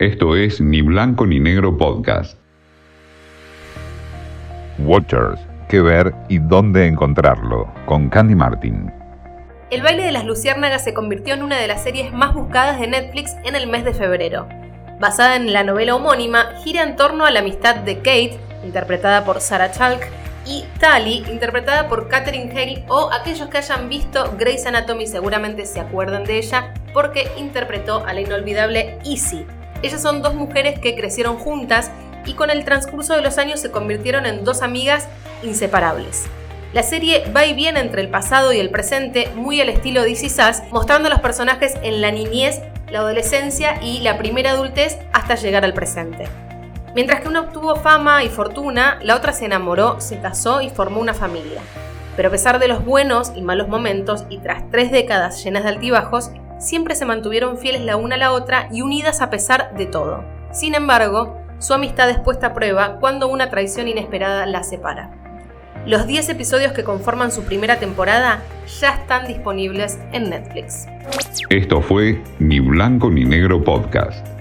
Esto es Ni Blanco ni Negro Podcast. Watchers, qué ver y dónde encontrarlo, con Candy Martin. El baile de las luciérnagas se convirtió en una de las series más buscadas de Netflix en el mes de febrero. Basada en la novela homónima, gira en torno a la amistad de Kate, interpretada por Sarah Chalk, y Tally, interpretada por Katherine Hale, o aquellos que hayan visto Grey's Anatomy seguramente se acuerdan de ella porque interpretó a la inolvidable Izzy. Ellas son dos mujeres que crecieron juntas y con el transcurso de los años se convirtieron en dos amigas inseparables. La serie va y viene entre el pasado y el presente, muy al estilo de Sass, mostrando a los personajes en la niñez, la adolescencia y la primera adultez hasta llegar al presente. Mientras que una obtuvo fama y fortuna, la otra se enamoró, se casó y formó una familia. Pero a pesar de los buenos y malos momentos, y tras tres décadas llenas de altibajos, siempre se mantuvieron fieles la una a la otra y unidas a pesar de todo. Sin embargo, su amistad es puesta a prueba cuando una traición inesperada la separa. Los 10 episodios que conforman su primera temporada ya están disponibles en Netflix. Esto fue Ni Blanco ni Negro Podcast.